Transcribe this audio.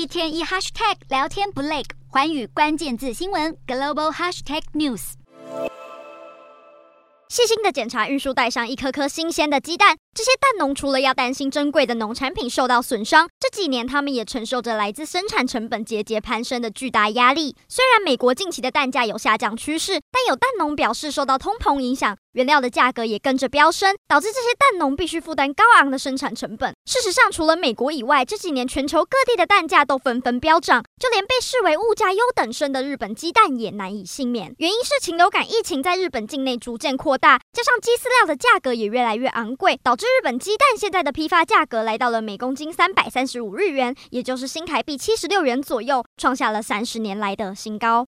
一天一 hashtag 聊天不累，环宇关键字新闻 global hashtag news。细心的检查运输带上一颗颗新鲜的鸡蛋。这些蛋农除了要担心珍贵的农产品受到损伤，这几年他们也承受着来自生产成本节节攀升的巨大压力。虽然美国近期的蛋价有下降趋势，但有蛋农表示，受到通膨影响，原料的价格也跟着飙升，导致这些蛋农必须负担高昂的生产成本。事实上，除了美国以外，这几年全球各地的蛋价都纷纷飙涨，就连被视为物价优等生的日本鸡蛋也难以幸免。原因是禽流感疫情在日本境内逐渐扩大，加上鸡饲料的价格也越来越昂贵，导日本鸡蛋现在的批发价格来到了每公斤三百三十五日元，也就是新台币七十六元左右，创下了三十年来的新高。